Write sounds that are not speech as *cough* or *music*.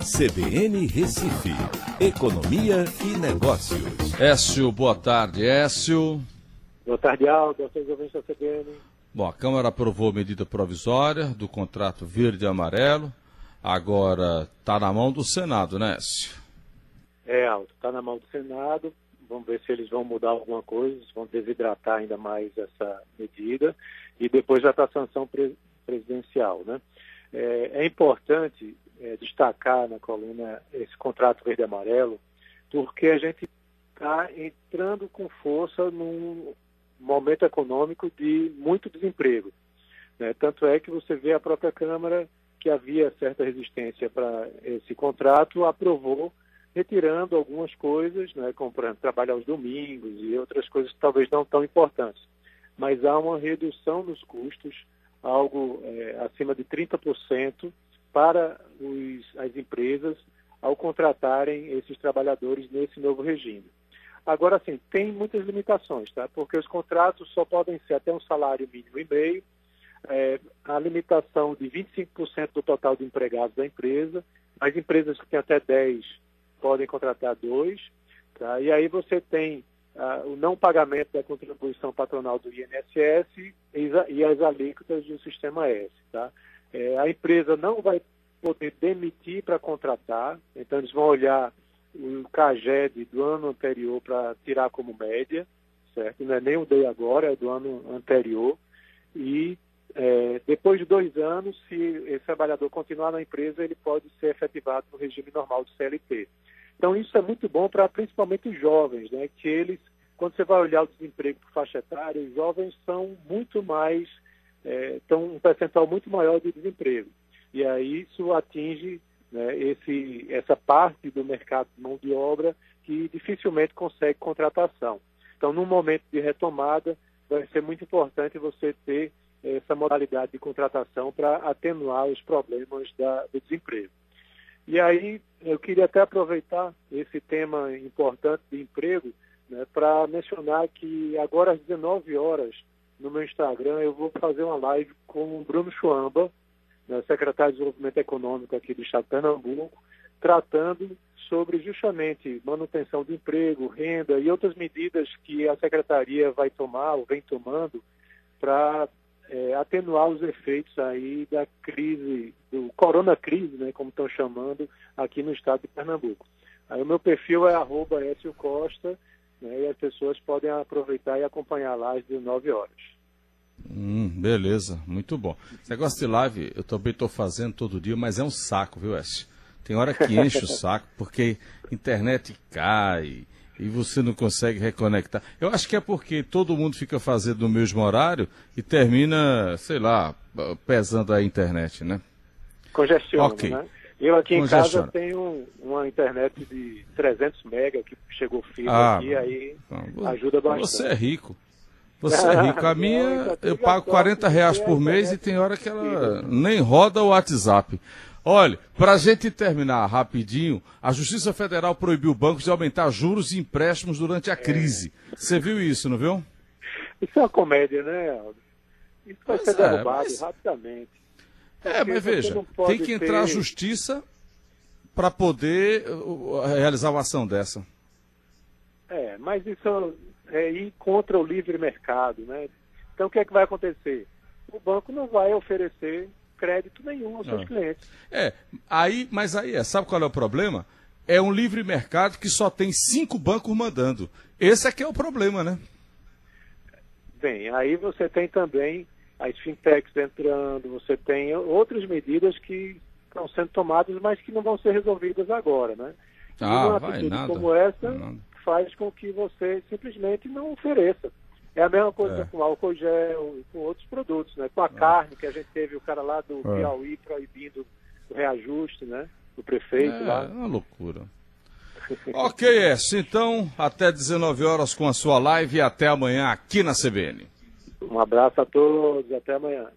CBN Recife, Economia e Negócios. Écio, boa tarde, Écio. Boa tarde, Aldo, vocês ouvintes da CBN. Bom, a Câmara aprovou medida provisória do contrato verde e amarelo. Agora está na mão do Senado, né, Écio? É, Aldo, está na mão do Senado. Vamos ver se eles vão mudar alguma coisa, se vão desidratar ainda mais essa medida. E depois já está a sanção presidencial, né? É, é importante é, destacar na coluna esse contrato verde-amarelo, porque a gente está entrando com força num momento econômico de muito desemprego. Né? Tanto é que você vê a própria Câmara, que havia certa resistência para esse contrato, aprovou retirando algumas coisas, né, como trabalho aos domingos e outras coisas que talvez não tão importantes. Mas há uma redução nos custos, algo é, acima de 30% para os, as empresas ao contratarem esses trabalhadores nesse novo regime. Agora, sim, tem muitas limitações, tá? Porque os contratos só podem ser até um salário mínimo e meio, é, a limitação de 25% do total de empregados da empresa, as empresas que têm até 10 podem contratar dois, tá? E aí você tem o não pagamento da contribuição patronal do INSS e, as alíquotas do Sistema S, tá? É, a empresa não vai poder demitir para contratar, então eles vão olhar o CAGED do ano anterior para tirar como média, certo? Não é nem o de agora, é do ano anterior. E é, depois de dois anos, se esse trabalhador continuar na empresa, ele pode ser efetivado no regime normal do CLT. Então isso é muito bom para principalmente os jovens, né? Que eles, quando você vai olhar o desemprego por faixa etária, os jovens são muito mais é, um percentual muito maior de desemprego. E aí isso atinge né, esse, essa parte do mercado de mão de obra que dificilmente consegue contratação. Então, num momento de retomada, vai ser muito importante você ter essa modalidade de contratação para atenuar os problemas da, do desemprego. E aí, eu queria até aproveitar esse tema importante de emprego né, para mencionar que agora às 19 horas no meu Instagram, eu vou fazer uma live com o Bruno Chuamba, né, secretário de Desenvolvimento Econômico aqui do Estado de Pernambuco, tratando sobre justamente manutenção de emprego, renda e outras medidas que a secretaria vai tomar ou vem tomando para é, atenuar os efeitos aí da crise, do corona crise, né, como estão chamando aqui no estado de Pernambuco. Aí o meu perfil é arroba Costa, né, e as pessoas podem aproveitar e acompanhar lá às 19 horas. Hum, beleza, muito bom. Esse negócio de live eu também estou fazendo todo dia, mas é um saco, viu, Écio? Tem hora que enche o *laughs* saco, porque internet cai e você não consegue reconectar. Eu acho que é porque todo mundo fica fazendo no mesmo horário e termina, sei lá, pesando a internet, né? Congestiona, okay. né? Eu aqui em casa tenho uma internet de 300 mega que chegou fibra ah, aqui, aí não, ajuda bastante. Você é rico. Você *laughs* é rico. A minha, eu pago 40 reais por mês e tem hora que ela nem roda o WhatsApp. Olha, para a gente terminar rapidinho, a Justiça Federal proibiu bancos de aumentar juros e empréstimos durante a crise. Você viu isso, não viu? Isso é uma comédia, né, Aldo? Isso vai pois ser é, derrubado mas... rapidamente. É, mas veja, tem que entrar ter... a justiça para poder realizar uma ação dessa. É, mas isso é ir contra o livre mercado, né? Então o que é que vai acontecer? O banco não vai oferecer crédito nenhum aos seus ah. clientes. É, aí, mas aí é, sabe qual é o problema? É um livre mercado que só tem cinco bancos mandando. Esse é que é o problema, né? Bem, aí você tem também as fintechs entrando, você tem outras medidas que estão sendo tomadas, mas que não vão ser resolvidas agora, né? E ah, uma vai, nada, como essa nada. faz com que você simplesmente não ofereça. É a mesma coisa é. com álcool gel e com outros produtos, né? Com a é. carne, que a gente teve o cara lá do é. Piauí proibindo o reajuste, né? O prefeito é, lá. É uma loucura. *laughs* ok, S. Então, até 19 horas com a sua live e até amanhã aqui na CBN. Um abraço a todos, até amanhã.